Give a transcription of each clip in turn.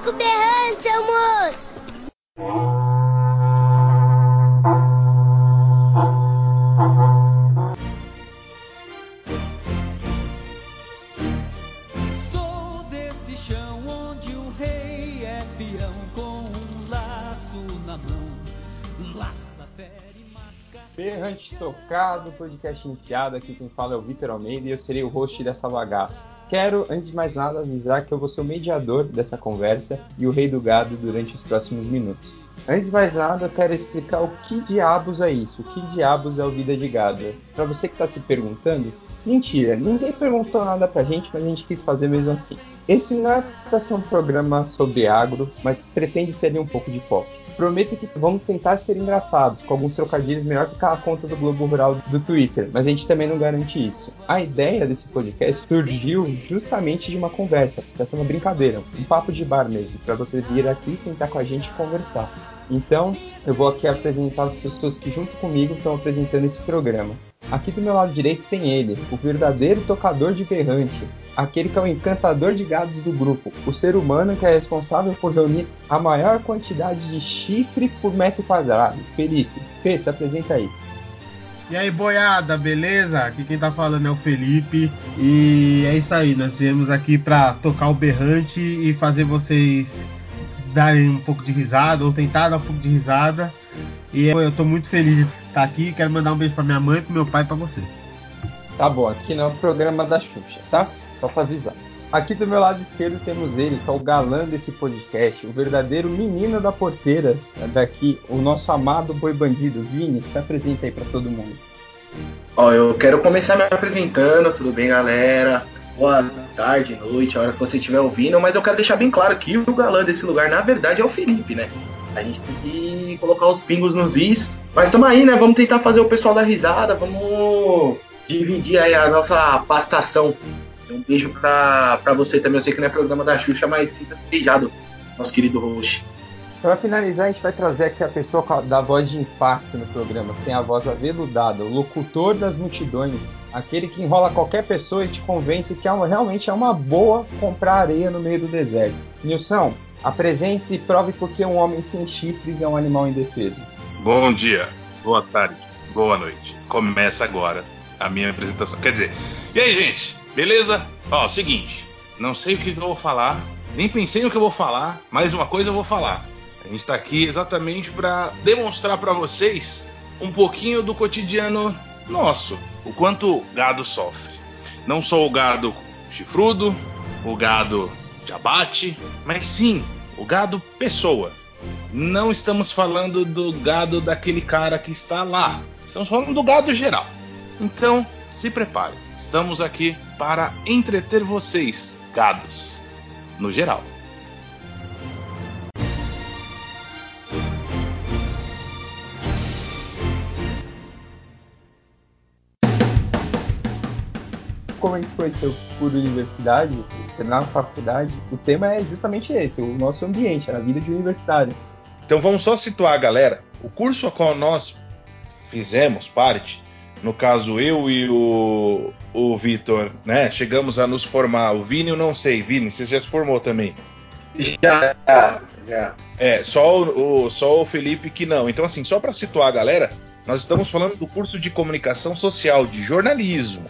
Toca o berrante, seu moço! Sou desse chão onde o rei é peão com um laço na mão. Laça, fere, masca. Berrante Tocado, podcast iniciado. Aqui quem fala é o Vitor Almeida e eu serei o host dessa bagaça. Quero, antes de mais nada, avisar que eu vou ser o mediador dessa conversa e o rei do gado durante os próximos minutos. Antes de mais nada, eu quero explicar o que diabos é isso, o que diabos é o Vida de Gado. Para você que está se perguntando, mentira, ninguém perguntou nada pra gente, mas a gente quis fazer mesmo assim. Esse não é para ser um programa sobre agro, mas pretende ser um pouco de pop. Prometo que vamos tentar ser engraçados, com alguns trocadilhos melhor que aquela conta do Globo Rural do Twitter, mas a gente também não garante isso. A ideia desse podcast surgiu justamente de uma conversa, dessa uma brincadeira, um papo de bar mesmo, para você vir aqui sentar com a gente e conversar. Então, eu vou aqui apresentar as pessoas que junto comigo estão apresentando esse programa. Aqui do meu lado direito tem ele, o verdadeiro tocador de berrante, aquele que é o encantador de gados do grupo, o ser humano que é responsável por reunir a maior quantidade de chifre por metro quadrado. Felipe, Fê, se apresenta aí. E aí, boiada, beleza? Aqui quem tá falando é o Felipe. E é isso aí, nós viemos aqui pra tocar o berrante e fazer vocês darem um pouco de risada, ou tentar dar um pouco de risada. E eu tô muito feliz de estar aqui. Quero mandar um beijo pra minha mãe, pro meu pai e pra você. Tá bom, aqui não é o programa da Xuxa, tá? Só pra avisar. Aqui do meu lado esquerdo temos ele, que é o galã desse podcast, o verdadeiro menino da porteira daqui, o nosso amado boi bandido. Vini, se apresenta aí pra todo mundo. Ó, eu quero começar me apresentando, tudo bem, galera? Boa tarde, noite, a hora que você estiver ouvindo, mas eu quero deixar bem claro que o galã desse lugar, na verdade, é o Felipe, né? A gente tem que colocar os pingos nos is. Mas tamo aí, né? Vamos tentar fazer o pessoal dar risada, vamos dividir aí a nossa pastação. Um beijo pra, pra você também, eu sei que não é programa da Xuxa, mas sinta beijado, nosso querido host. Para finalizar, a gente vai trazer aqui a pessoa da voz de impacto no programa, que tem a voz aveludada, o locutor das multidões, aquele que enrola qualquer pessoa e te convence que é uma- realmente é uma boa comprar areia no meio do deserto. Nilson, apresente-se e prove porque um homem sem chifres é um animal indefeso. Bom dia, boa tarde, boa noite. Começa agora a minha apresentação. Quer dizer, e aí, gente? Beleza? Ó, seguinte, não sei o que eu vou falar, nem pensei no que eu vou falar, mas uma coisa eu vou falar. A gente tá aqui exatamente para demonstrar para vocês um pouquinho do cotidiano nosso, o quanto o gado sofre. Não só o gado chifrudo, o gado de abate, mas sim o gado pessoa. Não estamos falando do gado daquele cara que está lá. Estamos falando do gado geral. Então, se prepare. Estamos aqui para entreter vocês, gados, no geral. Como a gente se conheceu por universidade, na faculdade, o tema é justamente esse, o nosso ambiente, a vida de universitário. Então vamos só situar a galera. O curso a qual nós fizemos parte, no caso eu e o, o Vitor, né? Chegamos a nos formar. O Vini eu não sei. Vini, você já se formou também. Já, já, já. É, só o, o- só o Felipe que não. Então, assim, só para situar a galera, nós estamos falando do curso de comunicação social, de jornalismo.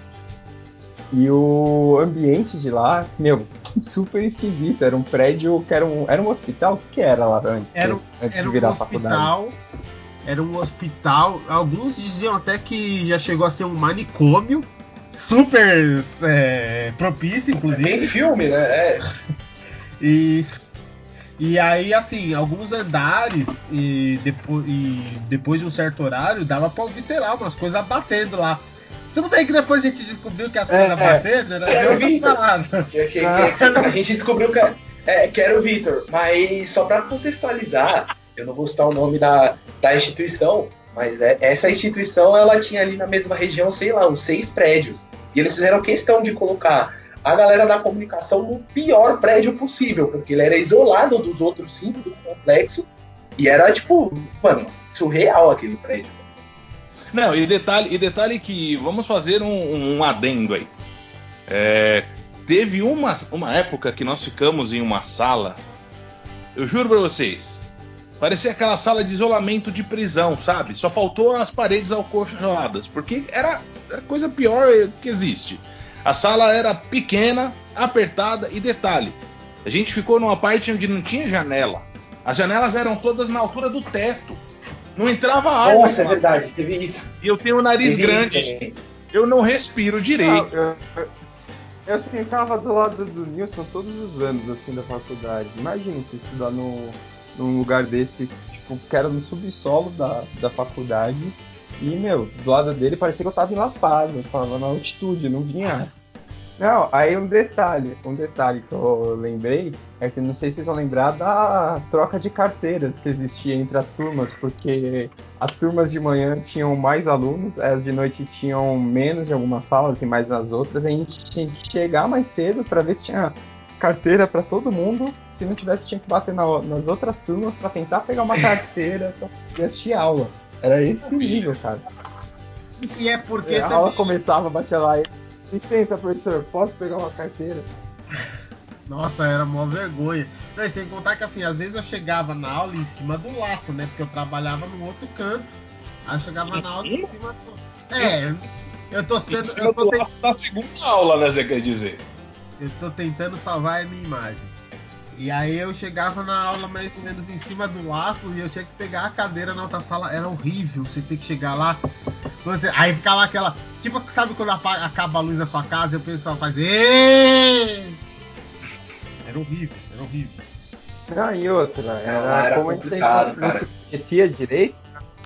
E o ambiente de lá, meu, super esquisito. Era um prédio que era um, era um hospital? O que, era lá antes, Era, antes era de um virar faculdade? hospital. Era um hospital. Alguns diziam até que já chegou a ser um manicômio. Super é, propício, inclusive. Bem filme, né? É. E, e aí, assim, alguns andares e, depo e depois de um certo horário dava pra ouvir, sei lá, umas coisas batendo lá. Tudo bem que depois a gente descobriu que as É, coisas é. batendo era É, eu vi. parada. Que, que- Ah. que- a gente descobriu que, é, que era o Vitor, mas só para contextualizar, eu não vou citar o nome da, da instituição, mas é- essa instituição ela tinha ali na mesma região, sei lá, uns seis prédios. E eles fizeram questão de colocar a galera da comunicação no pior prédio possível, porque ele era isolado dos outros cinco do complexo e era tipo, mano, surreal aquele prédio. Não, e detalhe, e detalhe que vamos fazer um, um adendo aí. É, teve uma, uma época que nós ficamos em uma sala Eu juro pra vocês. Parecia aquela sala de isolamento de prisão, sabe? Só faltou as paredes alcochadas, porque era a coisa pior que existe. A sala era pequena, apertada e detalhe, a gente ficou numa parte onde não tinha janela. As janelas eram todas na altura do teto. Não entrava ar. Nossa, é verdade, teve isso. E eu tenho o nariz Teve grande. Eu não respiro direito. Ah, eu, eu, eu sentava do lado do Nilson todos os anos assim da faculdade. Imagina se estudar no, num lugar desse, tipo, que era no subsolo da, da faculdade. E, meu, do lado dele parecia que eu tava em La Paz, eu tava na altitude, não vinha ar. Não, aí um detalhe, um detalhe que eu lembrei é que não sei se vocês vão lembrar da troca de carteiras que existia entre as turmas, porque as turmas de manhã tinham mais alunos, as de noite tinham menos em algumas salas e mais nas outras. A gente tinha que chegar mais cedo para ver se tinha carteira para todo mundo. Se não tivesse, tinha que bater na- nas outras turmas para tentar pegar uma carteira poder assistir aula. Era esse nível, cara. E é porque a aula também- começava, batia lá e. Licença, professor, posso pegar uma carteira? Nossa, era mó vergonha. Não, sem contar que assim, às vezes eu chegava na aula em cima do laço, né? Porque eu trabalhava no outro canto. Aí eu chegava Em na aula cima? em cima do. É, eu tô Em sendo. cima Eu tô, do lado da segunda aula, né? Você quer dizer? eu tô tentando salvar a minha imagem. E aí eu chegava na aula mais ou menos em cima do laço e eu tinha que pegar a cadeira na outra sala. Era horrível você ter que chegar lá. Você, aí ficava lá aquela. Tipo, sabe quando apa- acaba a luz da sua casa e o pessoal faz. "Êêê!" Era horrível, era horrível. Não, e outra, era, era como a gente não se conhecia direito,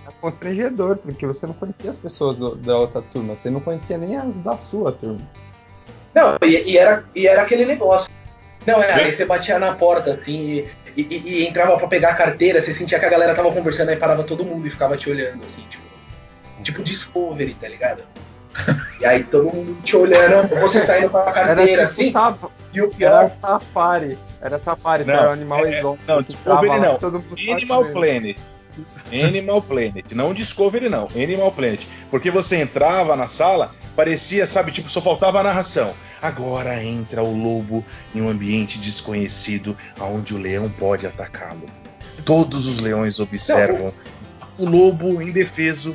era constrangedor, porque você não conhecia as pessoas do- da outra turma, você não conhecia nem as da sua turma. Não, e, e era, e era aquele negócio. Não, é, aí você batia na porta, assim, e, e- e entrava pra pegar a carteira, você sentia que a galera tava conversando, aí parava todo mundo e ficava te olhando, assim, tipo. Tipo Discovery, tá ligado? E aí todo mundo te olhando, você saindo com a Era carteira, tipo assim, saf- e o era pior. safari. Era safari, Não, era animal é- exótico. não, que Discovery lá, não. todo mundo Animal fazendo. Planet. Animal Planet, não Discovery não, Animal Planet. Porque você entrava na sala, parecia, sabe, tipo, só faltava a narração. Agora entra o lobo em um ambiente desconhecido, aonde o leão pode atacá-lo. Todos os leões observam. O lobo indefeso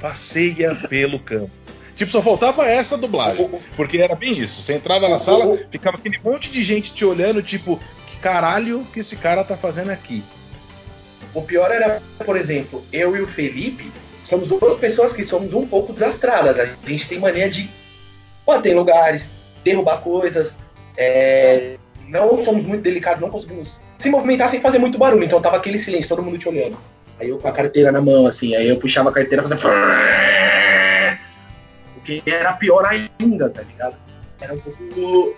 passeia pelo campo. Tipo, só faltava essa dublagem. Porque era bem isso. Você entrava na sala, ficava aquele monte de gente te olhando, tipo, que caralho que esse cara tá fazendo aqui? O pior era, por exemplo, eu e o Felipe somos duas pessoas que somos um pouco desastradas. A gente tem mania de bater em lugares, derrubar coisas, é, não somos muito delicados, não conseguimos se movimentar sem fazer muito barulho. Então tava aquele silêncio, todo mundo te olhando. Aí eu com a carteira na mão, assim, aí eu puxava a carteira fazendo. O que era pior ainda, tá ligado? Era um pouco.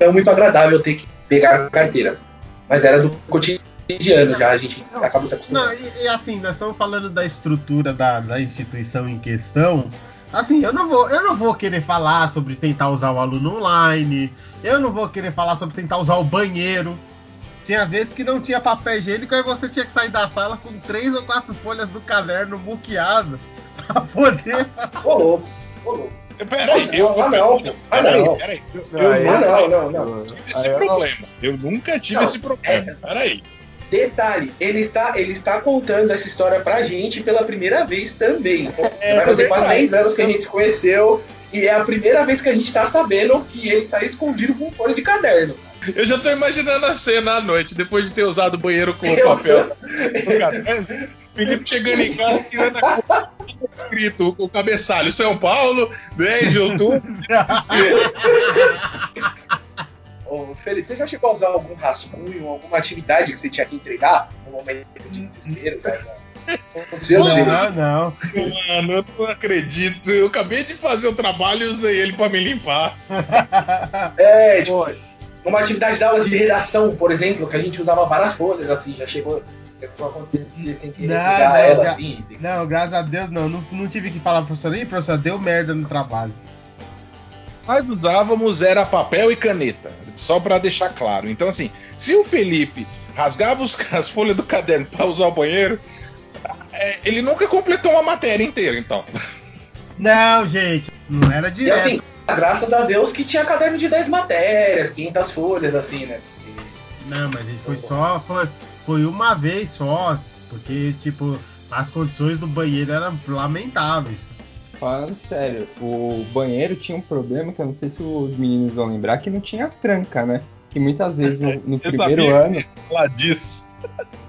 Não muito agradável ter que pegar carteiras. Mas era do cotidiano já, a gente acabou se acostumando. Não, e, e assim, nós estamos falando da estrutura da, da instituição em questão. Assim, eu não, vou, eu não vou querer falar sobre tentar usar o aluno online. Eu não vou querer falar sobre tentar usar o banheiro. Tinha vezes que não tinha papel higiênico e você tinha que sair da sala com três ou quatro folhas do caderno muqueado pra poder. Ô louco, ô louco. Peraí, eu não. Peraí, não. peraí. Não, aí- Ah, não, não, não. tive esse Aí eu- problema. Eu nunca tive esse problema. Peraí. Detalhe, ele está, ele está contando essa história pra gente pela primeira vez também. Então, vai fazer quase verdade. 10 anos que a gente se conheceu e é a primeira vez que a gente tá sabendo que ele saiu escondido com folha de caderno. Eu já tô imaginando a cena à noite, depois de ter usado o banheiro como Eu- papel. caderno. Felipe chegando em casa, tirando a escrito o cabeçalho São Paulo, 10 de outubro. Ô, Felipe, você já chegou a usar algum rascunho, alguma atividade que você tinha que entregar no momento de desespero? Cara? Seu não, não, não. Mano, eu não acredito. Eu acabei de fazer o trabalho e usei ele pra me limpar. É, tipo, uma atividade da aula de redação, por exemplo, que a gente usava várias folhas, assim, já chegou, chegou a acontecer sem querer Não, não, ela, já- assim. Não, graças a Deus não. Não, não tive que falar pro professor, Ih, professor, deu merda no trabalho. Nós usávamos era papel e caneta, só pra deixar claro. Então, assim, se o Felipe rasgava os- as folhas do caderno pra usar o banheiro, é, ele nunca completou uma matéria inteira, então. Não, gente, não era E direto. assim, graças a Deus que tinha caderno de 10 matérias, 500 folhas, assim, né? Porque Não, mas a gente foi só. Foi, foi uma vez só, porque, tipo, as condições do banheiro eram lamentáveis. Falando sério, o banheiro tinha um problema que eu não sei se os meninos vão lembrar, que não tinha tranca, né? Que muitas vezes no, no primeiro ano Falar disso.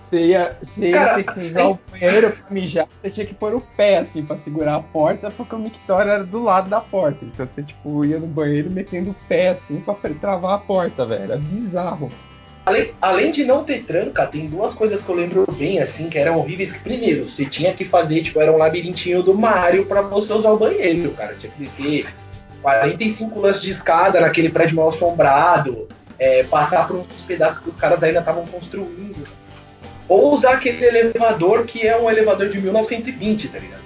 Você ia, você ia ter que usar sim. o banheiro pra mijar, você tinha que pôr o pé assim pra segurar a porta, porque o mictório era do lado da porta. Então você tipo ia no banheiro metendo o pé assim pra travar a porta, velho. Era bizarro. Além, além de não ter tranca, tem duas coisas que eu lembro bem, assim, que eram horríveis. Primeiro, você tinha que fazer, tipo, era um labirintinho do Mario pra você usar o banheiro, cara. Tinha que descer 45 lances de escada naquele prédio mal assombrado, é, passar por uns pedaços que os caras ainda estavam construindo. Ou usar aquele elevador que é um elevador de 1920, tá ligado?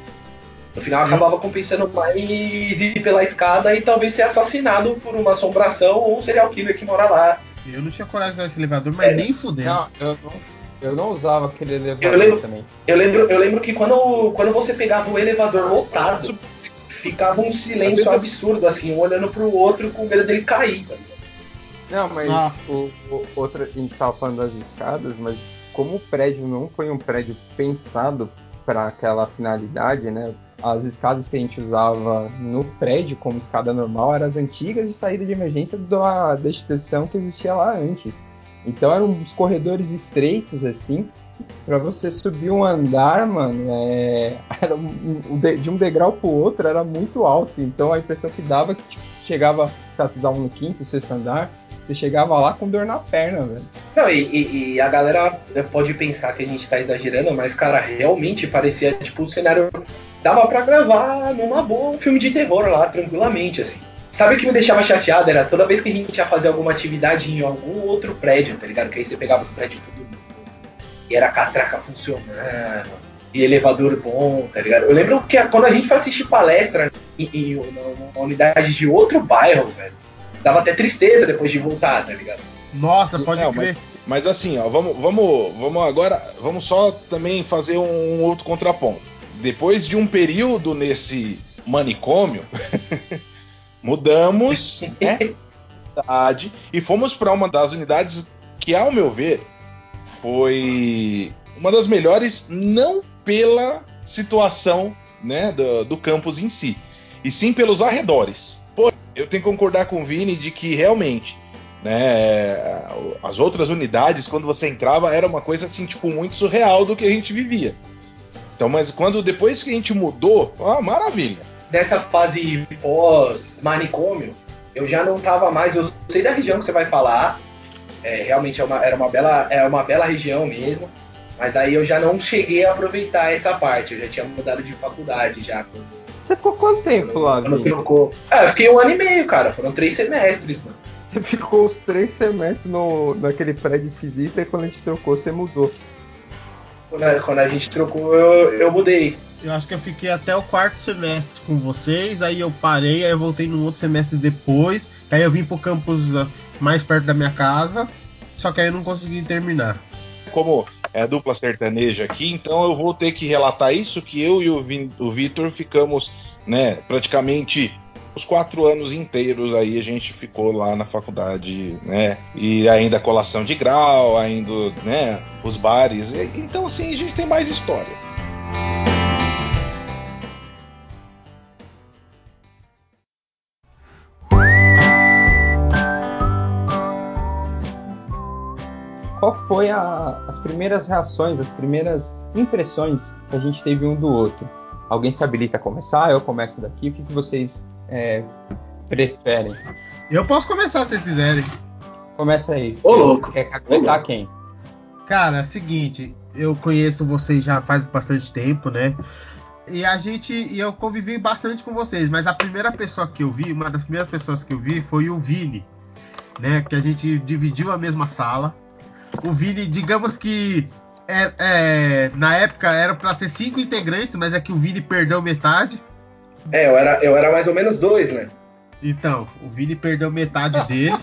No final acabava compensando mais ir pela escada e talvez ser assassinado por uma assombração ou um serial killer que mora lá. Eu não tinha coragem de usar esse elevador, mas É. nem fudendo. Não, eu não, eu não usava aquele elevador Eu lembro- também. Eu lembro, eu lembro que quando, quando você pegava o elevador lotado, ficava um silêncio absurdo, assim, um olhando pro outro com medo dele cair. tá? Não, mas Ah. o, o- outra, a gente tava falando das escadas, mas como o prédio não foi um prédio pensado para aquela finalidade, né? As escadas que a gente usava no prédio como escada normal eram as antigas de saída de emergência da, da instituição que existia lá antes. Então eram uns corredores estreitos assim. Pra você subir um andar, mano, é... era um- de, um degrau pro outro era muito alto. Então a impressão que dava é que tipo, chegava, tá, você usava no quinto, sexto andar, você chegava lá com dor na perna, velho. Não, e, e- e a galera pode pensar que a gente tá exagerando, mas, cara, realmente parecia, tipo, um cenário. Dava pra gravar numa boa um filme de terror lá, tranquilamente, assim. Sabe o que me deixava chateado? Era toda vez que a gente ia fazer alguma atividade em algum outro prédio, tá ligado? Que aí você pegava os prédios tudo e era catraca funcionando, e elevador bom, tá ligado? Eu lembro que quando a gente foi assistir palestra em, em uma unidade de outro bairro, velho, dava até tristeza depois de voltar, tá ligado? Nossa, pode Não, crer. Mas assim, ó, vamos, vamos, vamos agora, vamos só também fazer um, um outro contraponto. Depois de um período nesse manicômio, mudamos né, de unidade e fomos para uma das unidades que, ao meu ver, foi uma das melhores, não pela situação né, do, do campus em si, e sim pelos arredores. Eu tenho que concordar com o Vini de que realmente né? As outras unidades, quando você entrava, era uma coisa assim, tipo, muito surreal do que a gente vivia. Então, mas quando depois que a gente mudou, ah, maravilha. Nessa fase pós-manicômio, eu já não tava mais. Eu sei da região que você vai falar. é, realmente é uma, era uma bela, é uma bela região mesmo. Mas aí eu já não cheguei a aproveitar essa parte. Eu já tinha mudado de faculdade já. Quando, Você ficou quanto tempo lá, Vini? trocou. Ah, eu fiquei um ano e meio, cara. Foram três semestres, mano. Você ficou os três semestres no, naquele prédio esquisito e quando a gente trocou, você mudou. Quando a, quando a gente trocou, eu, eu mudei. Eu acho que eu fiquei até o quarto semestre com vocês, aí eu parei, aí eu voltei num outro semestre depois, aí eu vim pro campus ah, mais perto da minha casa, só que aí eu não consegui terminar. Como é a dupla sertaneja aqui, então eu vou ter que relatar isso, que eu e o, Vitor ficamos, né, praticamente os quatro anos inteiros aí a gente ficou lá na faculdade, né, e ainda colação de grau, ainda, né, os bares, então assim, a gente tem mais história. Qual foi a- as primeiras reações, as primeiras impressões que a gente teve um do outro? Alguém se habilita a começar? Eu começo daqui. O que, que vocês é, preferem? Eu posso começar se vocês quiserem. Começa aí. Ô, louco. Quer caguetar louco. quem? Cara, é o seguinte, eu conheço vocês já faz bastante tempo, né? E a gente, e eu convivi bastante com vocês, mas a primeira pessoa que eu vi, uma das primeiras pessoas que eu vi foi o Vini, né? Que a gente dividiu a mesma sala. O Vini, digamos que é, é, na época era para ser cinco integrantes, mas é que o Vini perdeu metade. É, eu era, eu era mais ou menos dois, né? Então, o Vini perdeu metade dele.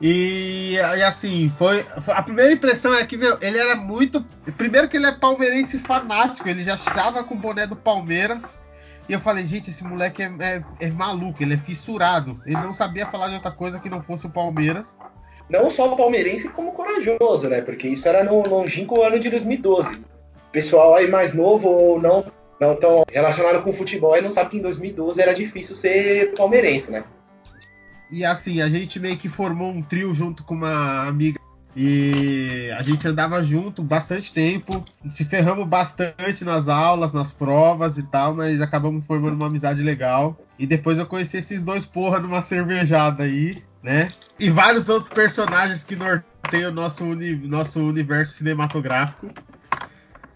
E, e assim, foi, foi- A primeira impressão é que meu, ele era muito. Primeiro que ele é palmeirense fanático, ele já estava com o boné do Palmeiras. E eu falei, gente, esse moleque é, é- é maluco, ele é fissurado. Ele não sabia falar de outra coisa que não fosse o Palmeiras. Não só palmeirense, como corajoso, né? Porque isso era no longínquo ano de 2012. O pessoal aí mais novo ou não não tão relacionado com futebol aí não sabe que em 2012 era difícil ser palmeirense, né? E assim, a gente meio que formou um trio junto com uma amiga e a gente andava junto bastante tempo, se ferramos bastante nas aulas, nas provas e tal, mas acabamos formando uma amizade legal. E depois eu conheci esses dois porra numa cervejada aí, né? E vários outros personagens que norteiam o nosso, uni nosso universo cinematográfico.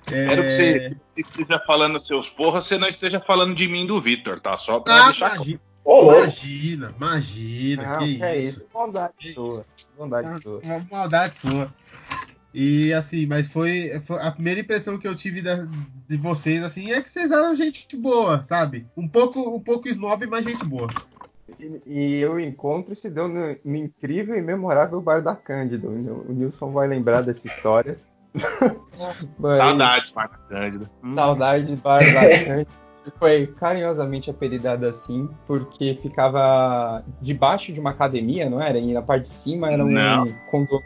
Espero que você esteja falando seus porra, você não esteja falando de mim do Vitor, tá? Só pra Ah, deixar imagina, Ô, imagina, imagina, Não, que que é isso. isso. Maldade sua. Maldade Ah, sua. Maldade sua. E assim, mas foi, foi a primeira impressão que eu tive da- de vocês assim é que vocês eram gente boa, sabe? Um pouco, um pouco snob, mas gente boa. E, e o encontro se deu no, no incrível e memorável bar da Cândido. O Nilson vai lembrar dessa história. Mas- Saudades, Marca Cândida. Hum. Saudade de bar da Cândido. Foi carinhosamente apelidado assim, porque ficava debaixo de uma academia, não era? E na parte de cima era um, condo-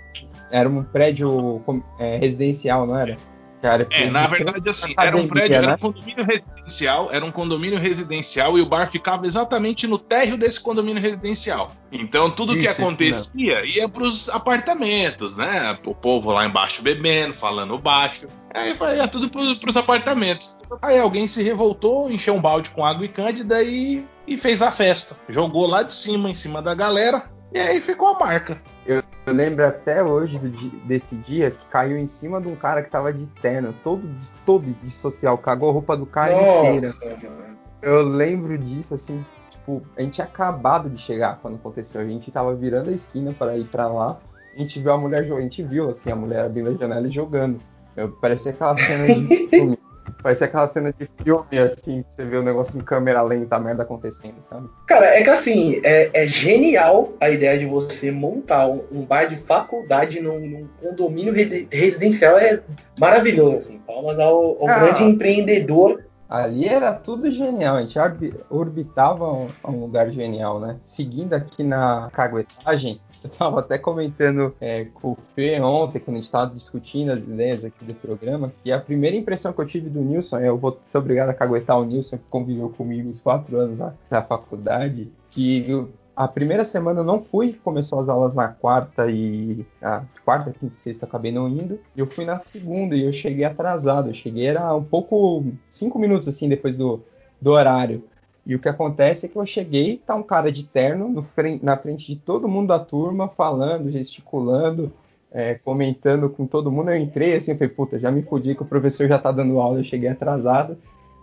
era um prédio é, residencial, não era? Cara, É, na verdade, assim, era um prédio, era né? um condomínio residencial, era um condomínio residencial e o bar ficava exatamente no térreo desse condomínio residencial. Então tudo que Isso, isso acontecia ia pros apartamentos, né? O povo lá embaixo bebendo, falando baixo. Aí ia tudo pros, pros apartamentos. Aí alguém se revoltou, encheu um balde com água e cândida e, e fez a festa. Jogou lá de cima, em cima da galera, e aí ficou a marca. Eu lembro até hoje do desse dia que caiu em cima de um cara que tava de terno, todo, de- todo de social, cagou a roupa do cara inteira. Nossa, mano. Eu lembro disso, assim, tipo, a gente tinha acabado de chegar quando aconteceu. A gente tava virando a esquina para ir pra lá. A gente viu a mulher jogando, a gente viu, assim, a mulher abrindo a janela e jogando. Eu, parecia aquela cena de filme. Parecia aquela cena de filme, assim, que você vê o negócio em câmera lenta, a merda acontecendo, sabe? Cara, é que assim, é, é genial a ideia de você montar um, um bar de faculdade num, num condomínio re- residencial. É maravilhoso, assim. Palmas ao, ao Ah. grande empreendedor. Ali era tudo genial, a gente orbi- orbitava um, um lugar genial, né? Seguindo aqui na caguetagem, eu tava até comentando é, com o Fê ontem, quando a gente tava discutindo as ideias aqui do programa, e a primeira impressão que eu tive do Nilson, eu vou ser obrigado a caguetar o Nilson, que conviveu comigo os quatro anos lá na faculdade, que eu- a primeira semana eu não fui, começou as aulas na quarta e. Ah, quarta, quinta e sexta acabei não indo. Eu fui na segunda e eu cheguei atrasado. Eu cheguei, era um pouco. cinco minutos assim depois do, do horário. E o que acontece é que eu cheguei, tá um cara de terno no fren- na frente de todo mundo da turma, falando, gesticulando, é, comentando com todo mundo. Eu entrei assim, eu falei, puta, já me fudi que o professor já tá dando aula, eu cheguei atrasado.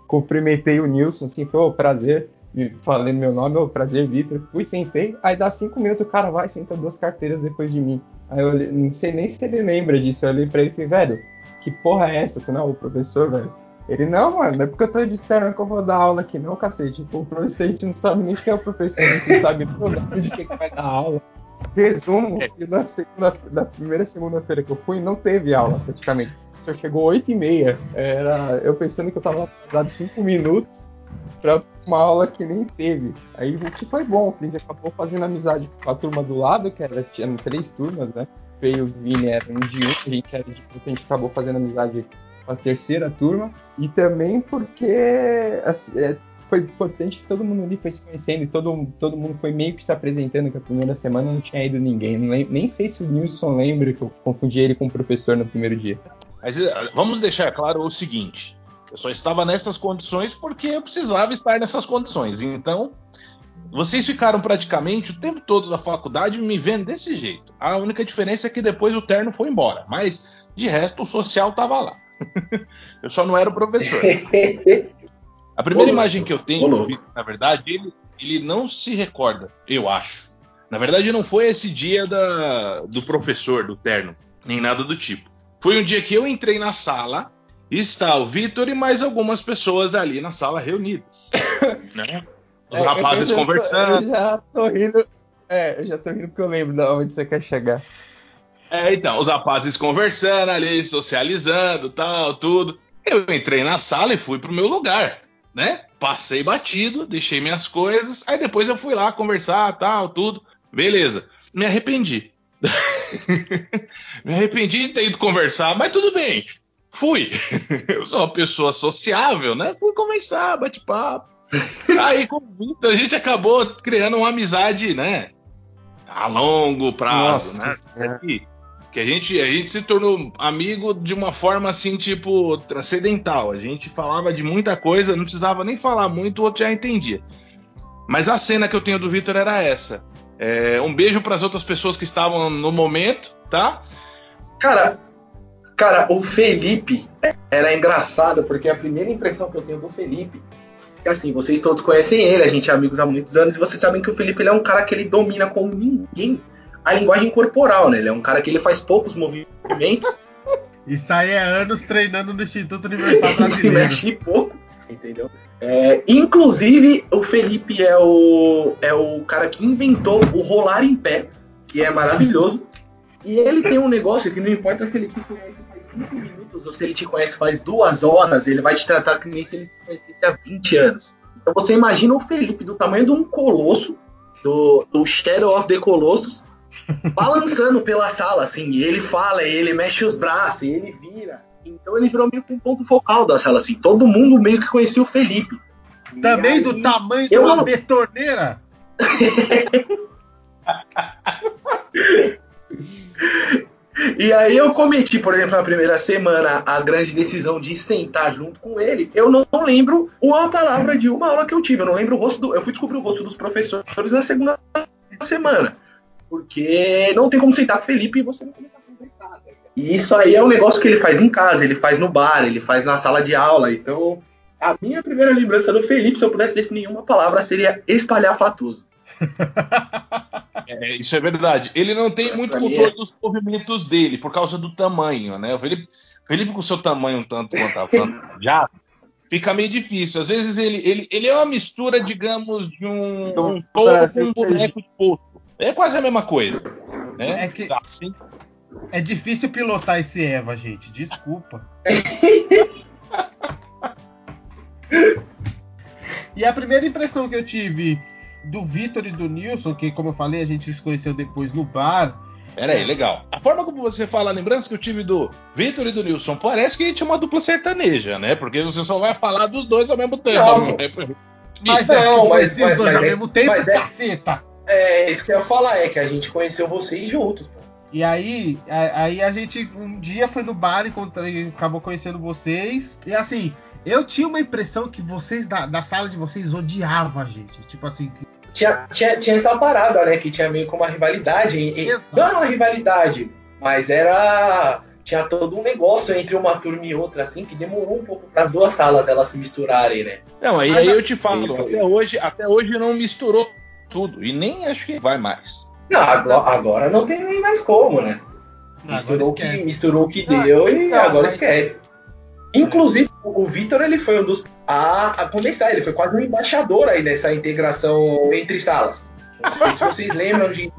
Cumprimentei o Nilson, assim, foi, ô, prazer. Falei meu nome, ô, prazer, Vitor. Fui, sentei, aí dá cinco minutos o cara vai senta duas carteiras depois de mim. Aí eu não sei nem se ele lembra disso. Eu olhei pra ele e falei, velho, que porra é essa? Você não é o professor, velho? Ele, não, mano, não é porque eu tô de terno que eu vou dar aula aqui, não, cacete. Tipo, o professor, a gente não sabe nem quem é o professor, a gente não sabe nem de quem que vai dar aula. Resumo, que na, segunda, na primeira segunda-feira que eu fui, não teve aula, praticamente. O professor chegou 8 e meia. Era eu pensando que eu tava atrasado 5 minutos pra uma aula que nem teve. Aí o que foi bom, que a gente acabou fazendo amizade com a turma do lado, que era, tinha três turmas, né? Feio e o Vini eram de um, a gente era de a gente acabou fazendo amizade a terceira turma. E também porque assim, é, foi importante que todo mundo ali foi se conhecendo e todo, todo mundo foi meio que se apresentando, que a primeira semana não tinha ido ninguém. Nem sei se o Nilson lembra que eu confundi ele com o professor no primeiro dia. Mas eh, vamos deixar claro o seguinte: eu só estava nessas condições porque eu precisava estar nessas condições. Então, vocês ficaram praticamente o tempo todo da faculdade me vendo desse jeito. A única diferença é que depois o terno foi embora, mas de resto o social estava lá. eu só não era o professor. A primeira imagem que eu tenho, ô, do louco. Vitor, na verdade, ele, ele não se recorda, eu acho. Na verdade, não foi esse dia da, do professor, do terno, nem nada do tipo. Foi um dia que eu entrei na sala e está o Vitor e mais algumas pessoas ali na sala reunidas. né? Os É, rapazes eu já tô- conversando. eu já tô rindo. É, eu já tô rindo porque eu lembro de onde você quer chegar. É, então, os rapazes conversando ali, socializando, tal, tudo. Eu entrei na sala e fui pro meu lugar, né? Passei batido, deixei minhas coisas, aí depois eu fui lá conversar, tal, tudo. Beleza. Me arrependi. Me arrependi de ter ido conversar, mas tudo bem. Fui. Eu sou uma pessoa sociável, né? Fui conversar, bate-papo. Aí, com Vitor, a gente acabou criando uma amizade, né? A longo prazo, Nossa, né? Que, que a gente, a gente se tornou amigo de uma forma assim, tipo, transcendental. A gente falava de muita coisa, não precisava nem falar muito, o outro já entendia. Mas a cena que eu tenho do Vitor era essa. É, um beijo para as outras pessoas que estavam no momento, tá? Cara, cara, o Felipe era engraçado, porque a primeira impressão que eu tenho do Felipe é assim, vocês todos conhecem ele, a gente é amigos há muitos anos, e vocês sabem que o Felipe é um cara que ele domina como ninguém a linguagem corporal, né? Ele é um cara que ele faz poucos movimentos. Isso aí é anos treinando no Instituto Universal Brasileiro. mexe pouco, entendeu? É, inclusive, o Felipe é o, é o cara que inventou o rolar em pé, que é maravilhoso. E ele tem um negócio que não importa se ele te conhece faz 5 minutos ou se ele te conhece faz duas horas, ele vai te tratar que nem se ele te conhecesse há 20 anos. Então você imagina o Felipe do tamanho de um colosso, do, do Shadow of the Colossus, balançando pela sala, assim, ele fala, e ele mexe os braços, e ele vira. Então ele virou meio que um ponto focal da sala, assim. Todo mundo meio que conhecia o Felipe. Também aí- do tamanho de uma não- betoneira. E aí eu cometi, por exemplo, na primeira semana, a grande decisão de sentar junto com ele. Eu não lembro uma palavra de uma aula que eu tive. Eu não lembro o rosto do. Eu fui descobrir o rosto dos professores na segunda semana. Porque não tem como sentar com o Felipe e você não começar a conversar. ligado? E isso aí é um negócio que ele faz em casa, ele faz no bar, ele faz na sala de aula. Então, a minha primeira lembrança do Felipe, se eu pudesse definir uma palavra, seria espalhafatoso. É, isso é verdade. Ele não tem muito Pra mim controle é. dos movimentos dele, por causa do tamanho, né? O Felipe, Felipe com seu tamanho um tanto quanto avantajado, fica meio difícil. Às vezes ele, ele, ele é uma mistura, digamos, de um, um touro com um boneco de poço. É quase a mesma coisa. Né? É que- Assim, É difícil pilotar esse Eva, gente. Desculpa. e a primeira impressão que eu tive do Vitor e do Nilson, que como eu falei, a gente se conheceu depois no bar. Pera aí, legal. A forma como você fala, a lembrança que eu tive do Vitor e do Nilson, parece que a gente é uma dupla sertaneja, né? Porque você só vai falar dos dois ao mesmo tempo. Não. né? Mas Não, é, eu mas- conheci os mas- dois mas ao é- mesmo tempo, mas é- caceta. É isso que eu ia falar, é que a gente conheceu vocês juntos. pô. E aí, a- aí a gente um dia foi no bar e acabou conhecendo vocês. E assim, eu tinha uma impressão que vocês da, da sala de vocês odiavam a gente. Tipo assim, que- Tinha, tinha, tinha essa parada, né? Que tinha meio que uma rivalidade. e-. Não era uma rivalidade, mas era. Tinha todo um negócio entre uma turma e outra, assim, que demorou um pouco para as duas salas elas se misturarem, né? Não, aí, aí eu te falo, até hoje, até hoje não misturou tudo. E nem acho que vai mais. Não, agora, agora não tem nem mais como, né? Misturou, o que, misturou o que Ah, deu e então, agora mas- esquece. Inclusive, o Vitor ele foi um dos a, a começar, ele foi quase um embaixador aí nessa integração entre salas. Não sei se vocês lembram de,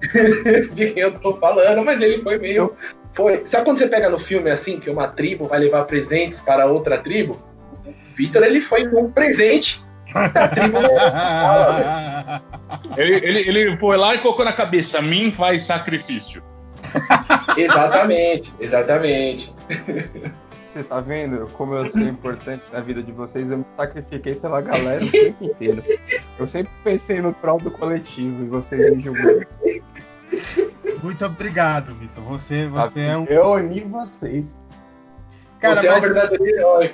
de quem eu tô falando, mas ele foi meio. Foi. Sabe quando você pega no filme assim, que uma tribo vai levar presentes para outra tribo? O Vitor ele foi um presente Ele, ele, ele foi lá e colocou na cabeça: mim faz sacrifício. Exatamente, exatamente. Você tá vendo como eu sou importante na vida de vocês? Eu me sacrifiquei pela galera o tempo inteiro. Eu sempre pensei no prol do coletivo e vocês me julgam. Muito obrigado, Vitor. Você, você é um. Eu uni vocês. Cara, Você é um mas- verdadeiro herói.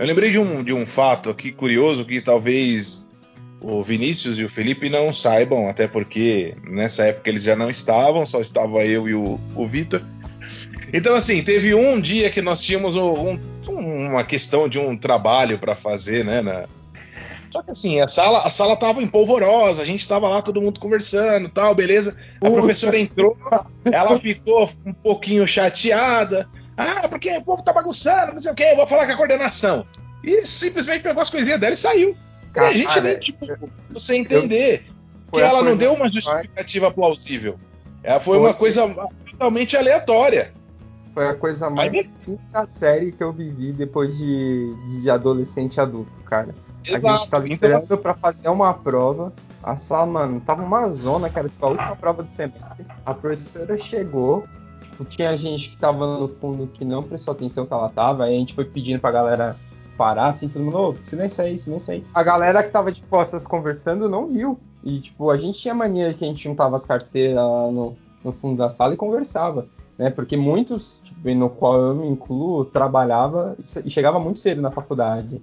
Eu lembrei de um, de um fato aqui curioso que talvez o Vinícius e o Felipe não saibam, até porque nessa época eles já não estavam, só estava eu e o, o Vitor. Então, assim, teve um dia que nós tínhamos um- um- uma questão de um trabalho para fazer, né? na- Só que assim, a sala, a sala tava empolvorosa, a gente tava lá todo mundo conversando tal, beleza. A professora entrou, ela ficou um pouquinho chateada. Ah, porque o povo tá bagunçando, não sei o quê, eu vou falar com a coordenação. E simplesmente pegou as coisinhas dela e saiu. E a gente Cara, nem, tipo, você entender que Foi a ela não deu uma mais- justificativa plausível. Ela foi Foi. uma coisa totalmente aleatória. Foi a coisa mais Aí- quinta série que eu vivi depois de, de adolescente adulto, cara. A gente tava Então, esperando pra fazer uma prova. A sala, mano, tava uma zona, que era tipo a última prova do semestre. A professora chegou, tipo, tinha gente que tava no fundo que não prestou atenção que ela tava, aí a gente foi pedindo pra galera parar, assim, todo mundo, ô, silêncio aí, silêncio aí. A galera que tava de costas conversando não viu. E, tipo, a gente tinha mania que a gente juntava as carteiras lá no, no fundo da sala e conversava. Né, porque muitos, tipo, no qual eu me incluo, trabalhava e chegava muito cedo na faculdade.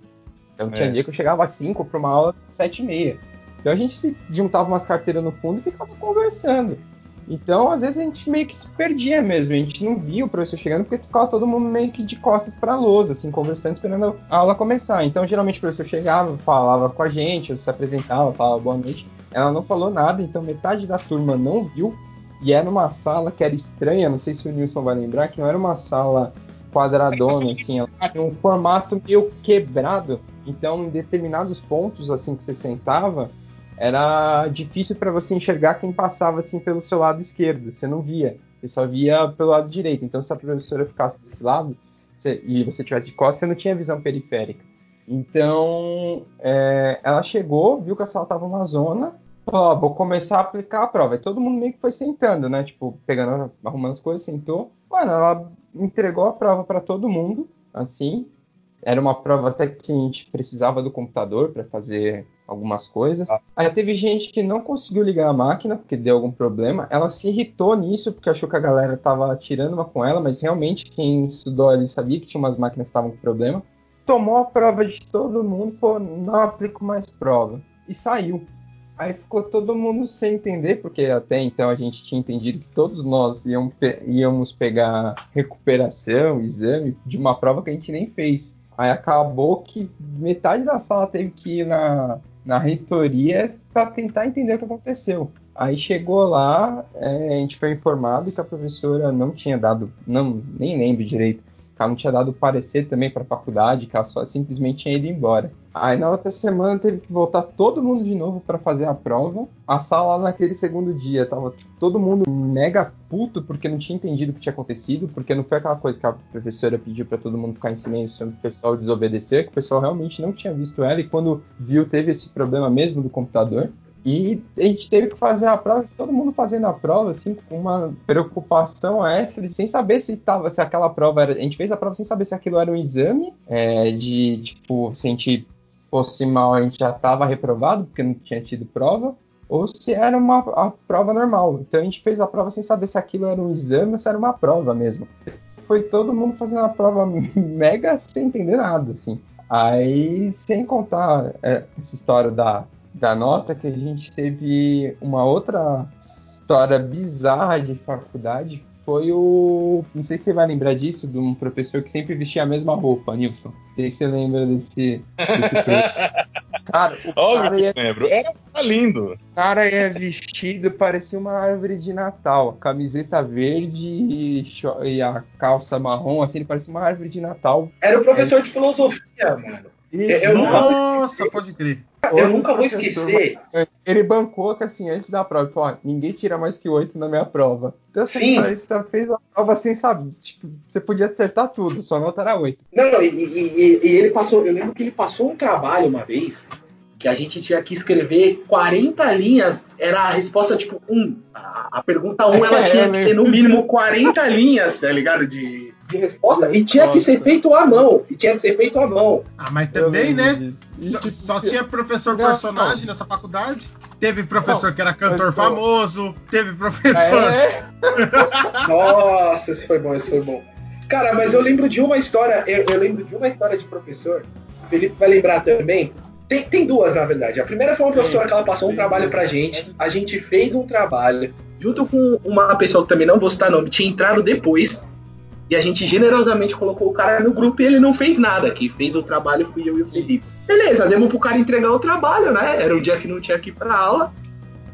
Então tinha É. dia que eu chegava às 5 para uma aula às 7 e meia. Então a gente se juntava umas carteiras no fundo e ficava conversando. Então, às vezes, a gente meio que se perdia mesmo. A gente não via o professor chegando porque ficava todo mundo meio que de costas para a lousa, assim, conversando, esperando a aula começar. Então, geralmente, o professor chegava, falava com a gente, se apresentava, falava boa noite. Ela não falou nada, então metade da turma não viu. E era uma sala que era estranha, não sei se o Nilson vai lembrar, que não era uma sala quadradona, assim, ela tinha um formato meio quebrado. Então, em determinados pontos, assim, que você sentava, era difícil para você enxergar quem passava, assim, pelo seu lado esquerdo. Você não via, você só via pelo lado direito. Então, se a professora ficasse desse lado você- e você tivesse de costas, você não tinha visão periférica. Então, é, ela chegou, viu que a sala tava uma zona, falou, ó, vou começar a aplicar a prova. E todo mundo meio que foi sentando, né? Tipo, pegando, arrumando as coisas, sentou. Mano, ela entregou a prova para todo mundo, assim. Era uma prova até que a gente precisava do computador para fazer algumas coisas. Aí teve gente que não conseguiu ligar a máquina porque deu algum problema. Ela se irritou nisso porque achou que a galera tava tirando uma com ela, mas realmente quem estudou ali sabia que tinha umas máquinas que estavam com problema. Tomou a prova de todo mundo, pô, não aplico mais prova. E saiu. Aí ficou todo mundo sem entender, porque até então a gente tinha entendido que todos nós íamos, pe- íamos pegar recuperação, exame de uma prova que a gente nem fez. Aí acabou que metade da sala teve que ir na, na reitoria para tentar entender o que aconteceu. Aí chegou lá, é, a gente foi informado que a professora não tinha dado, não, nem lembro direito, que ela não tinha dado parecer também para a faculdade, que ela só simplesmente tinha ido embora. Aí na outra semana teve que voltar todo mundo de novo para fazer a prova. A sala naquele segundo dia tava todo mundo mega puto porque não tinha entendido o que tinha acontecido, porque não foi aquela coisa que a professora pediu para todo mundo ficar em silêncio para o pessoal desobedecer, que o pessoal realmente não tinha visto ela e quando viu teve esse problema mesmo do computador. E a gente teve que fazer a prova, todo mundo fazendo a prova, assim, com uma preocupação extra, sem saber se tava, se aquela prova era. A gente fez a prova sem saber se aquilo era um exame, é, de tipo, se a gente fosse mal, a gente já estava reprovado, porque não tinha tido prova, ou se era uma a prova normal. Então a gente fez a prova sem saber se aquilo era um exame ou se era uma prova mesmo. Foi todo mundo fazendo a prova mega sem entender nada, assim. Aí, sem contar é, essa história da, da nota, que a gente teve uma outra história bizarra de faculdade. Foi o. Não sei se você vai lembrar disso, de um professor que sempre vestia a mesma roupa, Nilson. Não sei se você lembra desse. desse cara, o Óbvio cara que ia, lembro. Era tá lindo. o cara ia vestido, parecia uma árvore de Natal. A camiseta verde e, cho- e a calça marrom, assim, ele parecia uma árvore de Natal. Era o professor de filosofia, mano. Isso, Eu nunca- Nossa, pode crer. Eu nunca vou esquecer. Ele bancou que assim, antes da prova, ele falou, ó, ninguém tira mais que oito na minha prova. Então assim, Sim. você fez a prova assim, sabe? Tipo, você podia acertar tudo, sua nota era oito. Não, não, e, e- e- ele passou. Eu lembro que ele passou um trabalho uma vez que a gente tinha que escrever 40 linhas. Era a resposta tipo 1. A, a pergunta 1 ela É, tinha que ter no mínimo 40 linhas, tá ligado? De, de resposta. E tinha que ser feito à mão. E tinha que ser feito à mão. Ah, mas também, né? Só, só tinha professor Não, personagem não. nessa faculdade. Teve professor Não, que era cantor famoso. Teve professor. É, Nossa, esse foi bom, esse foi bom. Cara, mas eu lembro de uma história, eu, eu lembro de uma história de professor. O Felipe vai lembrar também. Tem, tem duas, na verdade. A primeira foi uma professora que ela passou um trabalho pra gente. A gente fez um trabalho junto com uma pessoa que também não vou citar nome, tinha entrado depois. E a gente generosamente colocou o cara no grupo e ele não fez nada. Quem fez o trabalho fui eu e o Felipe. Beleza, demos pro cara entregar o trabalho, né? Era um dia que não tinha que ir pra aula.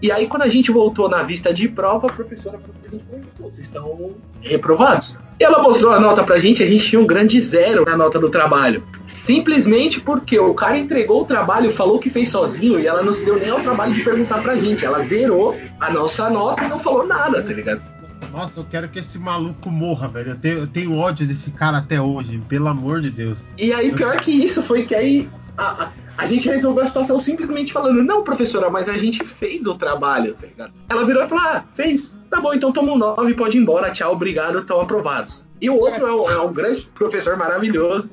E aí, quando a gente voltou na vista de prova, a professora falou pra gente: "Pô, vocês estão reprovados. E ela mostrou a nota pra gente, a gente tinha um grande zero na nota do trabalho. Simplesmente porque o cara entregou o trabalho, falou que fez sozinho e ela não se deu nem ao trabalho de perguntar pra gente. Ela zerou a nossa nota e não falou nada, tá ligado? Nossa, eu quero que esse maluco morra, velho. Eu tenho, eu tenho ódio desse cara até hoje, pelo amor de Deus. E aí, pior que isso, foi que aí a, a, gente resolveu a situação simplesmente falando, não, professora, mas a gente fez o trabalho, tá ligado? Ela virou e falou, ah, fez? Tá bom, então toma um 9, pode ir embora, tchau, obrigado, estão aprovados. E o outro é um, é um grande professor maravilhoso,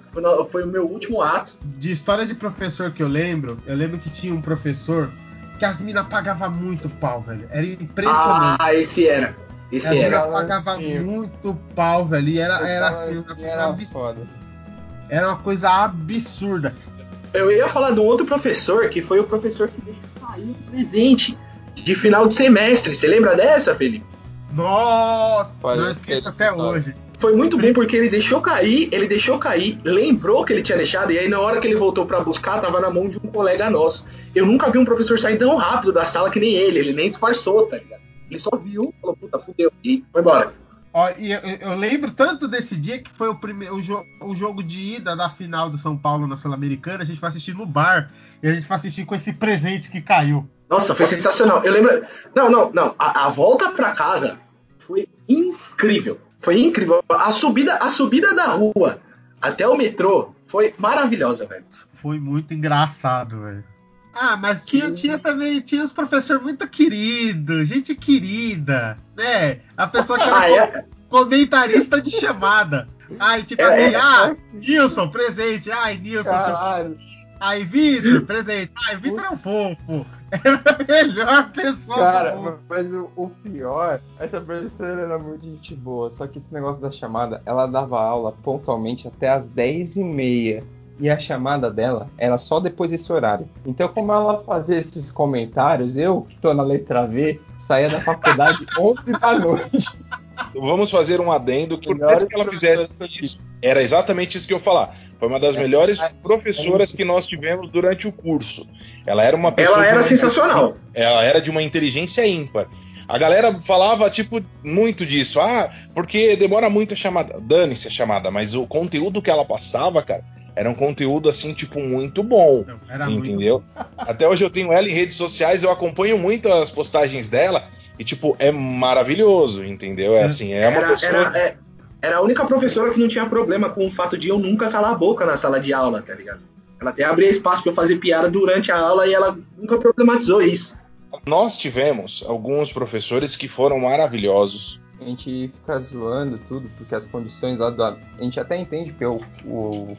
foi o meu último ato. De história de professor que eu lembro, eu lembro que tinha um professor que as minas pagavam muito pau, velho. Era impressionante. Ah, esse era. Esse era. minas pagavam muito pau, velho. E era, era assim, uma coisa, era abs- foda. era uma coisa absurda. Eu ia falar de um outro professor, que foi o professor que deixou cair o presente de final de semestre. Você lembra dessa, Felipe? Nossa, Olha, não esqueço até história. hoje. Foi muito bom porque ele deixou cair, ele deixou cair, lembrou que ele tinha deixado, e aí na hora que ele voltou pra buscar, tava na mão de um colega nosso. Eu nunca vi um professor sair tão rápido da sala que nem ele, ele nem disfarçou, tá ligado? Ele só viu, falou, puta, fudeu, e foi embora. Ó, e eu, eu lembro tanto desse dia que foi o, primeiro, o, jo- o jogo de ida da final do São Paulo na Sul-Americana. A gente foi assistir no bar e a gente foi assistir com esse presente que caiu. Nossa, foi sensacional. Eu lembro. Não, não, não. A, a volta pra casa foi incrível. Foi incrível. A subida, a subida da rua até o metrô foi maravilhosa, velho. Foi muito engraçado, velho. Ah, mas tinha, Sim. tinha também, tinha os professores muito queridos, gente querida, né? A pessoa que era Ah, é? comentarista de chamada. Ai, tipo É, assim, é. ah, Nilson, presente. Ai, Nilson, seu... Caralho. ai, Vitor, presente. Ai, Vitor é um fofo. Era a melhor pessoa Cara, do mundo. mas o, o pior, essa professora era muito gente boa, só que esse negócio da chamada, ela dava aula pontualmente até as 10 e a chamada dela era só depois desse horário. Então, como ela fazia esses comentários, eu, que tô na letra V, saía da faculdade 11 da noite. Vamos fazer um adendo que por mais que ela eu isso, era exatamente isso que eu ia falar. Foi uma das É. melhores É. professoras que nós tivemos durante o curso. Ela era uma pessoa Ela era sensacional. Ela era de uma inteligência ímpar. A galera falava, tipo, muito disso. Ah, porque demora muito a chamada. Dane-se a chamada, mas o conteúdo que ela passava, cara, era um conteúdo, assim, tipo, muito bom. Não, era muito entendeu? Até hoje eu tenho ela em redes sociais, eu acompanho muito as postagens dela. E, tipo, é maravilhoso, entendeu? É assim, é uma Era, pessoa. era, é- era a única professora que não tinha problema com o fato de eu nunca calar a boca na sala de aula, tá ligado? Ela até abria espaço pra eu fazer piada durante a aula e ela nunca problematizou isso. Nós tivemos alguns professores que foram maravilhosos. A gente fica zoando tudo, porque as condições lá do. A gente até entende porque o, o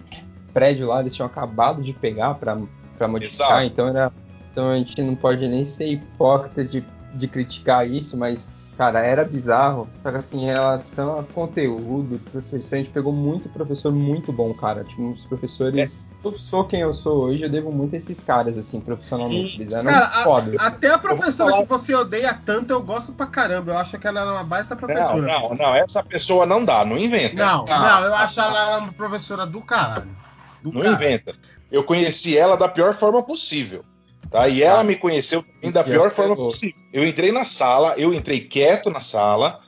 prédio lá eles tinham acabado de pegar pra, pra modificar, Exato. então era. Então a gente não pode nem ser hipócrita de, de criticar isso, mas, cara, era bizarro. Só que assim, em relação a conteúdo, professor, a gente pegou muito professor muito bom, cara. Tipo, uns professores. Eu sou quem eu sou hoje, eu devo muito a esses caras, assim, profissionalmente. Eles eram Cara, a- foda. Até a professora falar- que você odeia tanto, eu gosto pra caramba. Eu acho que ela era uma baita Não, professora. não, não, essa pessoa não dá, não inventa. Não, Não. não, eu acho ela uma professora do caralho. Do Não caralho. inventa. Eu conheci ela da pior forma possível. Tá? E ela me conheceu da pior forma pegou. possível. Eu entrei na sala, eu entrei quieto na sala,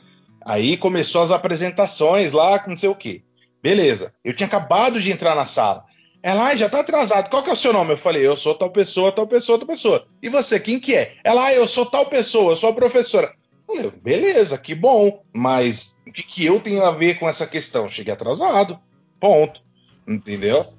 aí começou as apresentações lá, não sei o quê. Beleza. Eu tinha acabado de entrar na sala. Ela, ai, já tá atrasado. Qual que é o seu nome? Eu falei, eu sou tal pessoa, tal pessoa, tal pessoa. E você, quem que é? Ela, ah, eu sou tal pessoa, eu sou a professora. Eu falei, beleza, que bom. Mas o que, que eu tenho a ver com essa questão? Cheguei atrasado. Ponto. Entendeu?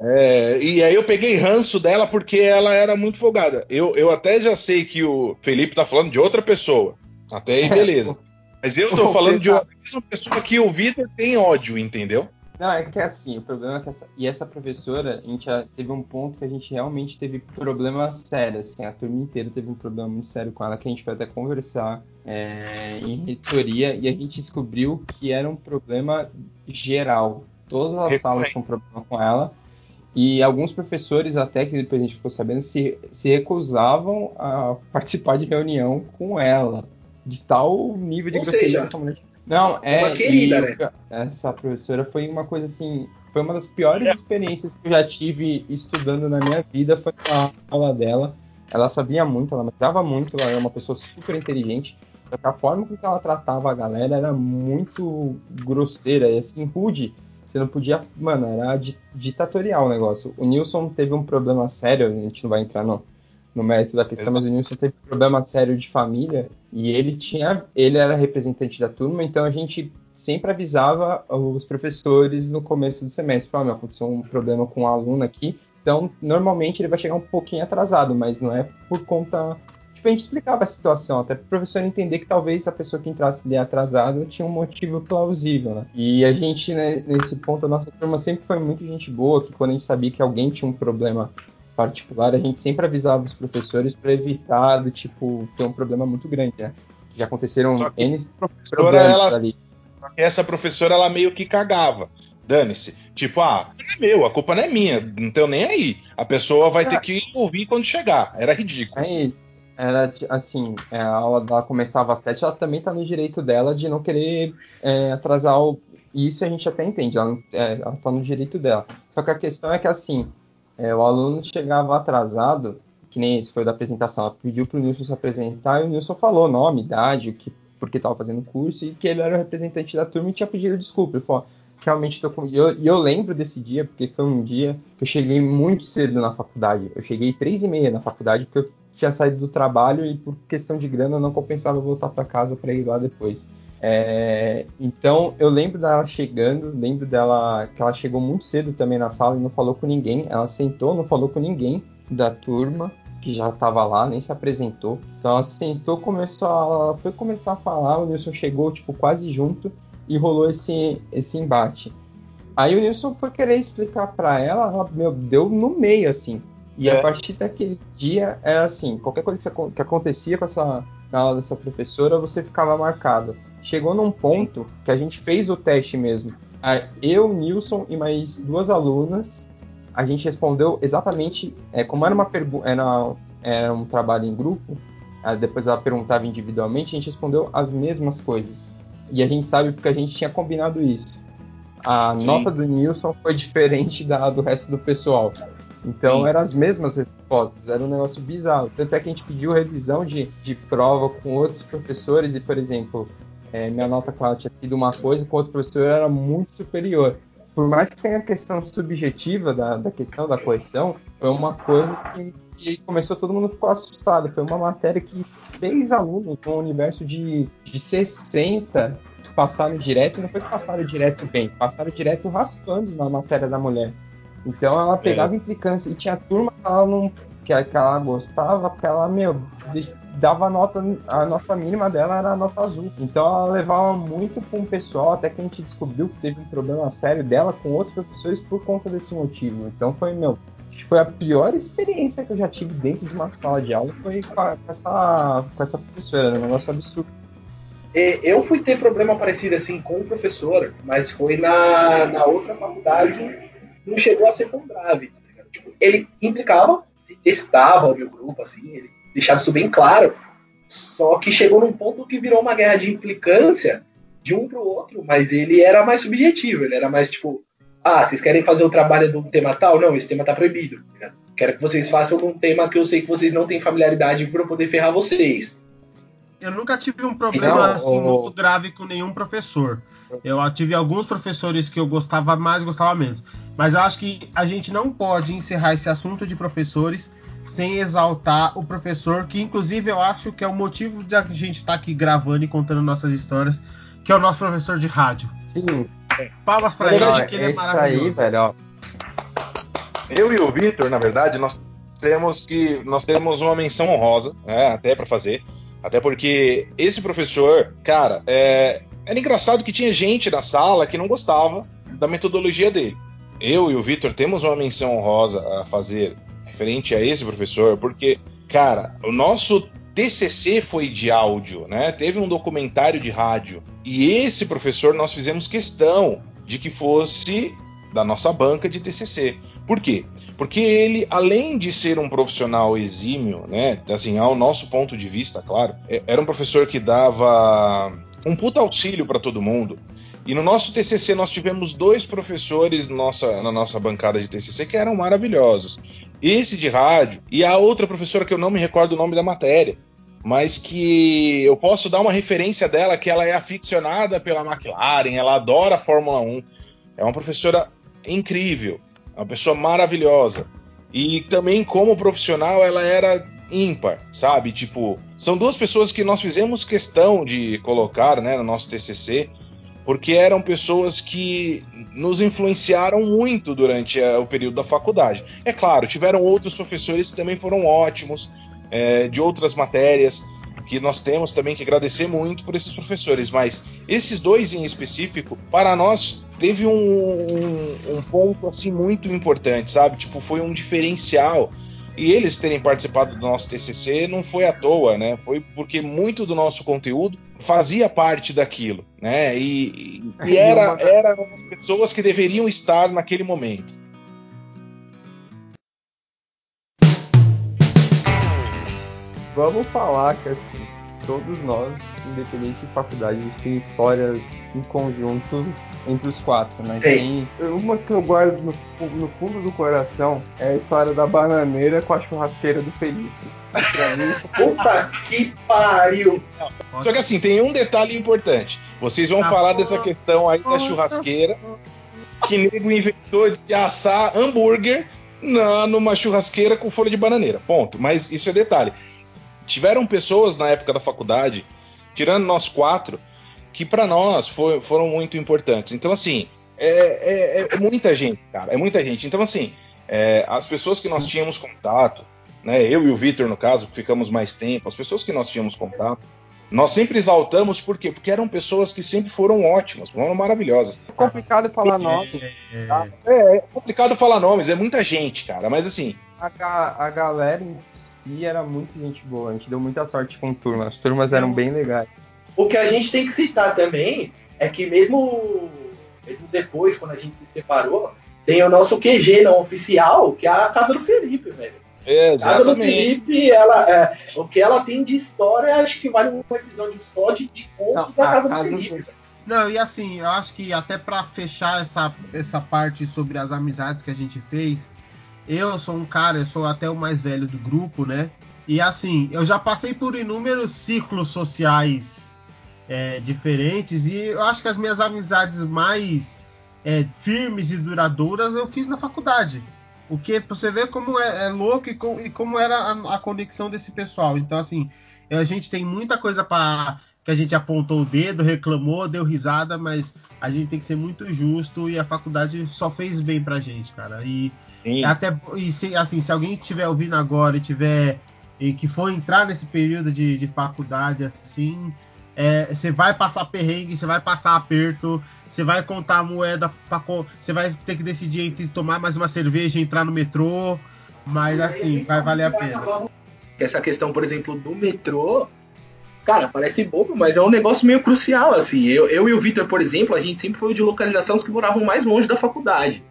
É, e aí eu peguei ranço dela porque ela era muito folgada. Eu, eu até já sei que o Felipe tá falando de outra pessoa. Até aí, beleza. Mas eu tô falando de uma mesma pessoa que o Vitor tem ódio, entendeu? Não, é que é assim, o problema é que essa, e essa professora, a gente já teve um ponto que a gente realmente teve problema sério, assim, a turma inteira teve um problema muito sério com ela, que a gente foi até conversar é, em reitoria, e a gente descobriu que era um problema geral. Todas as salas tinham problema com ela, e alguns professores, até que depois a gente ficou sabendo, se, se recusavam a participar de reunião com ela, de tal nível de Ou grosseria seja, mulher não, é. uma querida, e né? Essa professora foi uma coisa assim. Foi uma das piores experiências que eu já tive estudando na minha vida. Foi a aula dela. Ela sabia muito, ela mandava muito, ela era uma pessoa super inteligente. Só que a forma com que ela tratava a galera era muito grosseira e assim, rude. Você não podia. Mano, era di- ditatorial o negócio. O Nilson teve um problema sério, a gente não vai entrar no, no mérito da questão, mas o Nilson teve problema sério de família e ele tinha, ele era representante da turma, então a gente sempre avisava os professores no começo do semestre, falando, aconteceu um problema com um aluno aqui, então normalmente ele vai chegar um pouquinho atrasado, mas não é por conta tipo, a gente explicava a situação, até para o professor entender que talvez a pessoa que entrasse ali atrasada tinha um motivo plausível, né? E a gente, né, nesse ponto, a nossa turma sempre foi muito gente boa, que quando a gente sabia que alguém tinha um problema particular, a gente sempre avisava os professores para evitar do tipo ter um problema muito grande, né? Já aconteceram N problemas ela, ali. Essa professora ela meio que cagava. Dane-se. Tipo, ah, é meu, a culpa não é minha, não tenho nem aí. A pessoa vai ter que ouvir quando chegar. Era ridículo. É isso. Era assim, a aula dela começava às sete, ela também tá no direito dela de não querer é, atrasar o. Isso a gente até entende, ela, é, ela tá no direito dela. Só que a questão é que assim, é, o aluno chegava atrasado, que nem esse foi da apresentação, ela pediu para o Nilson se apresentar e o Nilson falou nome, idade, que, porque estava fazendo curso e que ele era o representante da turma e tinha pedido desculpa. Ele falou, realmente estou com. E eu, eu, lembro desse dia, porque foi um dia que eu cheguei muito cedo na faculdade. Eu cheguei três e meia na faculdade, porque eu tinha saído do trabalho e por questão de grana não compensava voltar para casa para ir lá depois. É, então eu lembro dela chegando, lembro dela que ela chegou muito cedo também na sala e não falou com ninguém. Ela sentou, não falou com ninguém da turma que já estava lá, nem se apresentou. Então ela sentou, começou, a, foi começar a falar, o Nilson chegou tipo quase junto e rolou esse esse embate. Aí o Nilson foi querer explicar para ela, ela meu, deu no meio assim. E é. a partir daquele dia era assim, qualquer coisa que acontecia com essa na aula dessa professora, você ficava marcado chegou num ponto Sim. que a gente fez o teste mesmo. Eu, Nilson e mais duas alunas, a gente respondeu exatamente é, como era uma pergunta, era, era, um trabalho em grupo. Depois ela perguntava individualmente, a gente respondeu as mesmas coisas. E a gente sabe porque a gente tinha combinado isso. A Sim. nota do Nilson foi diferente da do resto do pessoal. Então eram as mesmas respostas, era um negócio bizarro. Tanto é que a gente pediu revisão de, de prova com outros professores e, por exemplo, é, minha nota com ela tinha sido uma coisa, com outro professor era muito superior. Por mais que tenha a questão subjetiva da, da questão da correção, foi uma coisa que, que começou todo mundo ficou assustado. Foi uma matéria que seis alunos, com um universo de, de 60, passaram direto, não foi que passaram direto bem, passaram direto raspando na matéria da mulher. Então ela pegava é. implicância e tinha turma que ela não que, ela gostava, que ela, meu, dava nota, a nota mínima dela era a nota azul. Então ela levava muito com o pessoal, até que a gente descobriu que teve um problema sério dela com outros professores por conta desse motivo. Então foi, meu, foi a pior experiência que eu já tive dentro de uma sala de aula, foi com, a, com essa, com essa professora, um negócio absurdo. É, eu fui ter problema parecido assim com o professor, mas foi na, na outra faculdade, não chegou a ser tão grave. Tá tipo, ele implicava, testava o meu grupo, assim, ele deixava isso bem claro. Só que chegou num ponto que virou uma guerra de implicância de um pro outro, mas ele era mais subjetivo, ele era mais tipo, ah, vocês querem fazer o trabalho de um tema tal? Não, esse tema tá proibido. Né? Quero que vocês façam um tema que eu sei que vocês não têm familiaridade para poder ferrar vocês. Eu nunca tive um problema não, assim muito grave com nenhum professor. Eu tive alguns professores que eu gostava mais, gostava menos. Mas eu acho que a gente não pode encerrar esse assunto de professores sem exaltar o professor, que inclusive eu acho que é o motivo de a gente estar tá aqui gravando e contando nossas histórias, que é o nosso professor de rádio. Sim. Palmas para ele, que ele é maravilhoso. Aí, velho, ó. Eu e o Vitor, na verdade, nós temos que nós temos uma menção honrosa, né, até para fazer, até porque esse professor, cara, é, era engraçado que tinha gente na sala que não gostava da metodologia dele. Eu e o Vitor temos uma menção honrosa a fazer referente a esse professor, porque, cara, o nosso TCC foi de áudio, né? Teve um documentário de rádio. E esse professor nós fizemos questão de que fosse da nossa banca de TCC. Por quê? Porque ele, além de ser um profissional exímio, né, assim, ao nosso ponto de vista, claro, é, era um professor que dava um puta auxílio para todo mundo. E no nosso TCC nós tivemos dois professores nossa, na nossa bancada de TCC que eram maravilhosos esse de rádio, e a outra professora que eu não me recordo o nome da matéria, mas que eu posso dar uma referência dela, que ela é aficionada pela McLaren, ela adora a Fórmula 1. É uma professora incrível, uma pessoa maravilhosa. E também como profissional ela era ímpar, sabe? Tipo, são duas pessoas que nós fizemos questão de colocar, né, no nosso TCC, porque eram pessoas que nos influenciaram muito durante a, o período da faculdade. É claro, tiveram outros professores que também foram ótimos, é, de outras matérias, que nós temos também que agradecer muito por esses professores, mas esses dois em específico, para nós, teve um, um, um ponto assim muito importante, sabe? Tipo, foi um diferencial e eles terem participado do nosso TCC não foi à toa, né? Foi porque muito do nosso conteúdo fazia parte daquilo, né? E, e era, eram pessoas que deveriam estar naquele momento. Vamos falar que assim, todos nós, independente de faculdade, a gente tem histórias em conjunto entre os quatro, né? Tem uma que eu guardo no, no, fundo do coração é a história da bananeira com a churrasqueira do Felipe. Puta que pariu! Só que assim, tem um detalhe importante. Vocês vão ah, falar dessa questão aí da churrasqueira que nego inventou de assar hambúrguer na, numa churrasqueira com folha de bananeira. Ponto. Mas isso é detalhe. Tiveram pessoas na época da faculdade, tirando nós quatro, que para nós foi, foram muito importantes. Então, assim, é, é, é, muita gente, cara, é muita gente. Então, assim, é, as pessoas que nós tínhamos contato, né, eu e o Vitor, no caso, que ficamos mais tempo, as pessoas que nós tínhamos contato, nós sempre exaltamos, por quê? Porque eram pessoas que sempre foram ótimas, foram maravilhosas. É complicado falar nomes. Tá? É, é, complicado falar nomes, é muita gente, cara, mas assim. A, a galera em si era muito gente boa, a gente deu muita sorte com turmas, as turmas eram bem legais. O que a gente tem que citar também é que mesmo, mesmo depois, quando a gente se separou, tem o nosso QG não oficial, que é a casa do Felipe, velho. É, a casa do Felipe, ela, é, o que ela tem de história, acho que vale um episódio só de, de contos da casa, casa, do Felipe. Do... Não, e assim, eu acho que até para fechar essa, essa parte sobre as amizades que a gente fez, eu sou um cara, eu sou até o mais velho do grupo, né? E assim, eu já passei por inúmeros ciclos sociais é, diferentes e eu acho que as minhas amizades mais é, firmes e duradouras eu fiz na faculdade. O que você vê como é, é louco e, com, e, como era a, a, conexão desse pessoal. Então, assim, a gente tem muita coisa para que a gente apontou o dedo, reclamou, deu risada, mas a gente tem que ser muito justo e a faculdade só fez bem pra gente, cara. E Sim. até e se, assim, se alguém estiver ouvindo agora e tiver e que for entrar nesse período de, de faculdade assim, é, você vai passar perrengue, você vai passar aperto, você vai contar a moeda, pra, você vai ter que decidir entre tomar mais uma cerveja e entrar no metrô, mas assim, vai valer a pena. Essa questão, por exemplo, do metrô, cara, parece bobo, mas é um negócio meio crucial, assim. Eu, eu e o Vitor, por exemplo, a gente sempre foi de localizações que moravam mais longe da faculdade.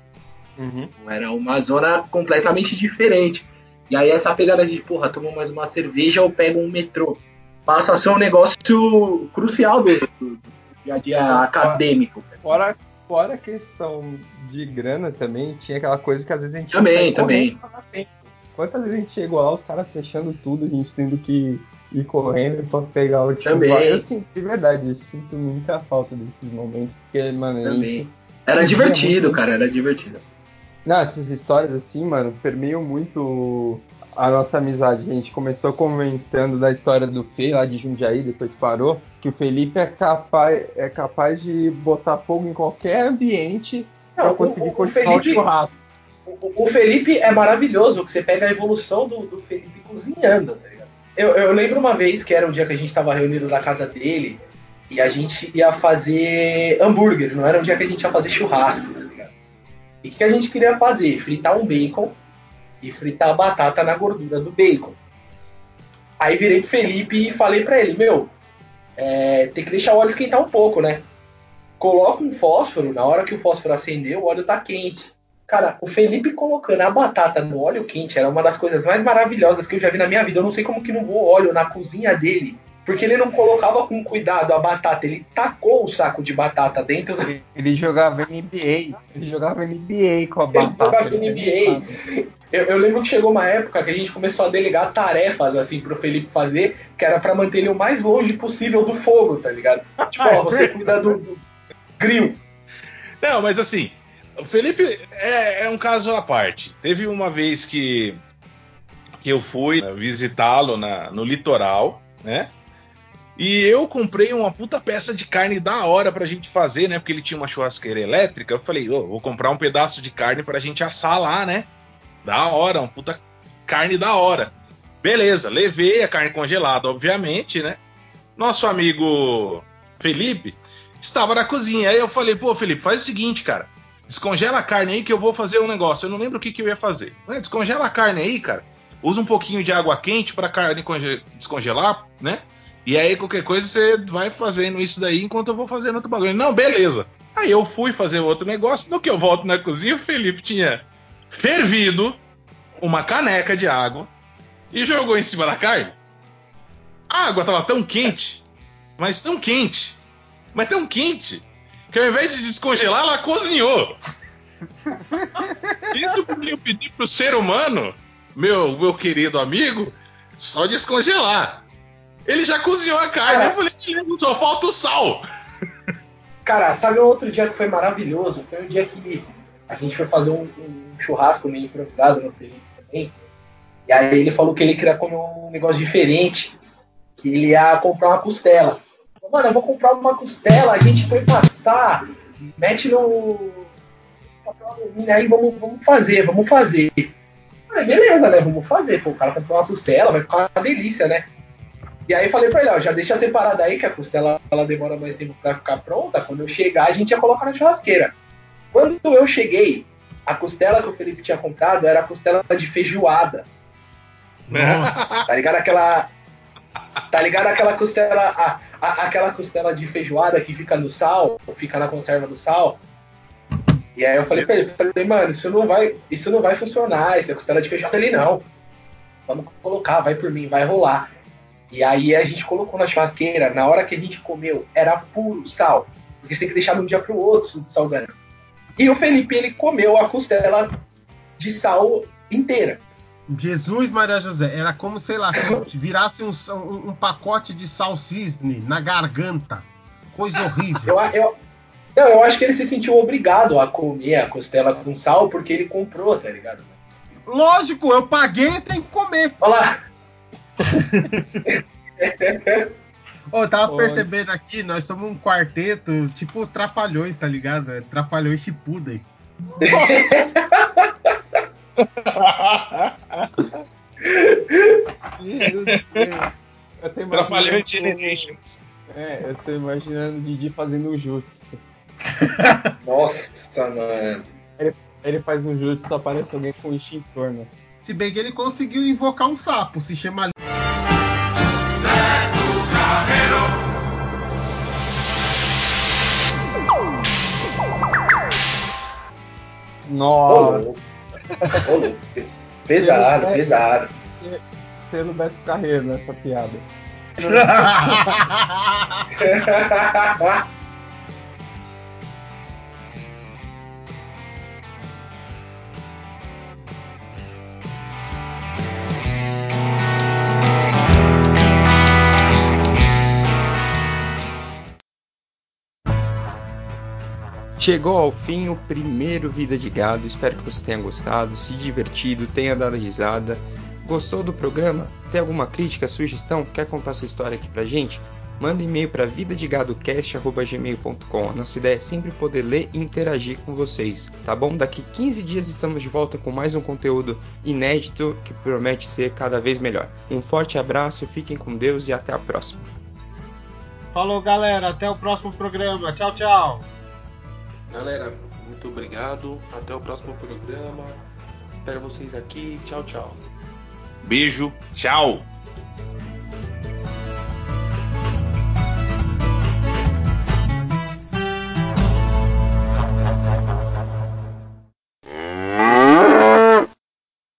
Uhum. Era uma zona completamente diferente. E aí essa pegada de, porra, toma mais uma cerveja ou pega um metrô passa a ser um negócio crucial do, do dia a dia acadêmico. Fora, fora a questão de grana também, tinha aquela coisa que às vezes a gente. Também, também. Quantas vezes a gente chegou lá, os caras fechando tudo, a gente tendo que ir correndo pra pegar o time. Também. Eu sinto, de verdade, eu sinto muita falta desses momentos, porque, mano. Também. Gente, era divertido, muito... cara, era divertido. Não, essas histórias assim, mano, permeiam muito a nossa amizade. A gente começou comentando da história do Fê lá de Jundiaí, depois parou, que o Felipe é capaz, é capaz de botar fogo em qualquer ambiente para conseguir o, continuar o, Felipe, o churrasco. O, o, Felipe é maravilhoso, que você pega a evolução do, do Felipe cozinhando, tá ligado? Eu, eu, lembro uma vez que era um dia que a gente estava reunido na casa dele e a gente ia fazer hambúrguer, não era um dia que a gente ia fazer churrasco? E o que a gente queria fazer? Fritar um bacon e fritar a batata na gordura do bacon. Aí virei pro Felipe e falei para ele, meu, é, tem que deixar o óleo esquentar um pouco, né? Coloca um fósforo, na hora que o fósforo acendeu, o óleo tá quente. Cara, o Felipe colocando a batata no óleo quente era uma das coisas mais maravilhosas que eu já vi na minha vida. Eu não sei como que não voou óleo na cozinha dele porque ele não colocava com cuidado a batata, ele tacou o saco de batata dentro. Ele jogava NBA, ele jogava NBA com a batata. Ele jogava NBA. Eu, eu, lembro que chegou uma época que a gente começou a delegar tarefas assim pro Felipe fazer, que era para manter ele o mais longe possível do fogo, tá ligado? Tipo, ó, você cuida do, do grill. Não, mas assim, o Felipe é, é um caso à parte. Teve uma vez que que eu fui visitá-lo na- no litoral, né? E eu comprei uma puta peça de carne da hora pra gente fazer, né? Porque ele tinha uma churrasqueira elétrica. Eu falei, ô, vou comprar um pedaço de carne pra gente assar lá, né? Da hora, uma puta carne da hora. Beleza, levei a carne congelada, obviamente, né? Nosso amigo Felipe estava na cozinha. Aí eu falei, pô, Felipe, faz o seguinte, cara. Descongela a carne aí que eu vou fazer um negócio. Eu não lembro o que, que eu ia fazer. Descongela a carne aí, cara. Usa um pouquinho de água quente pra carne conge- descongelar, né? E aí, qualquer coisa, você vai fazendo isso daí enquanto eu vou fazendo outro bagulho. Não, beleza. Aí eu fui fazer outro negócio. No que eu volto na cozinha, o Felipe tinha fervido uma caneca de água e jogou em cima da carne. A água tava tão quente, mas tão quente, mas tão quente, que ao invés de descongelar, ela cozinhou. Isso eu pedi pro ser humano, meu, meu querido amigo, só descongelar. Ele já cozinhou a carne, Cara. eu falei, só falta o sal. Cara, sabe outro dia que foi maravilhoso? Foi um dia que a gente foi fazer um, um churrasco meio improvisado no Felipe também. E aí ele falou que ele queria comer um negócio diferente, que ele ia comprar uma costela. Mano, eu vou comprar uma costela, a gente foi passar, mete no papel alumínio aí, vamos, vamos fazer, vamos fazer. Falei, beleza, né? Vamos fazer. Pô, o cara comprou uma costela, vai ficar uma delícia, né? E aí falei pra ele, ó, já deixa separada aí, que a costela ela demora mais tempo pra ficar pronta. Quando eu chegar, a gente ia colocar na churrasqueira. Quando eu cheguei, a costela que o Felipe tinha comprado era a costela de feijoada. Tá ligado aquela. Tá ligado aquela costela. a- a- aquela costela de feijoada que fica no sal, fica na conserva do sal. E aí eu falei pra ele, falei, mano, isso não vai, isso não vai funcionar, isso é costela de feijoada ali não. Vamos colocar, vai por mim, vai rolar. E aí a gente colocou na churrasqueira, na hora que a gente comeu, era puro sal. Porque você tem que deixar de um dia pro outro salgando. E o Felipe, ele comeu a costela de sal inteira. Jesus Maria José, era como, sei lá, se virasse um, um- um pacote de sal cisne na garganta. Coisa horrível. Eu, eu, não, eu acho que ele se sentiu obrigado a comer a costela com sal porque ele comprou, tá ligado? Lógico, eu paguei e tenho que comer. Olha lá. Ô, eu tava Oi. percebendo aqui, nós somos um quarteto, tipo Trapalhões, tá ligado? É Trapalhões Chipuden. Meu Deus. O- Generations. É, eu tô imaginando o Didi fazendo o jutsu. Nossa, mano. Ele faz um jutsu, aparece alguém com um extintor, né? Se bem que ele conseguiu invocar um sapo, se chama. Nossa, Ô, louco. Pesado, pesado. selo Beto Carreiro nessa piada. Chegou ao fim o primeiro Vida de Gado. Espero que você tenha gostado, se divertido, tenha dado risada. Gostou do programa? Tem alguma crítica, sugestão? Quer contar sua história aqui pra gente? Manda e-mail para vidadegadocast.gmail.com. A nossa ideia é sempre poder ler e interagir com vocês, tá bom? Daqui 15 dias estamos de volta com mais um conteúdo inédito que promete ser cada vez melhor. Um forte abraço, fiquem com Deus e até a próxima. Falou, galera. Até o próximo programa. Tchau, tchau. Galera, muito obrigado. Até o próximo programa. Espero vocês aqui. Tchau, tchau. Beijo, tchau.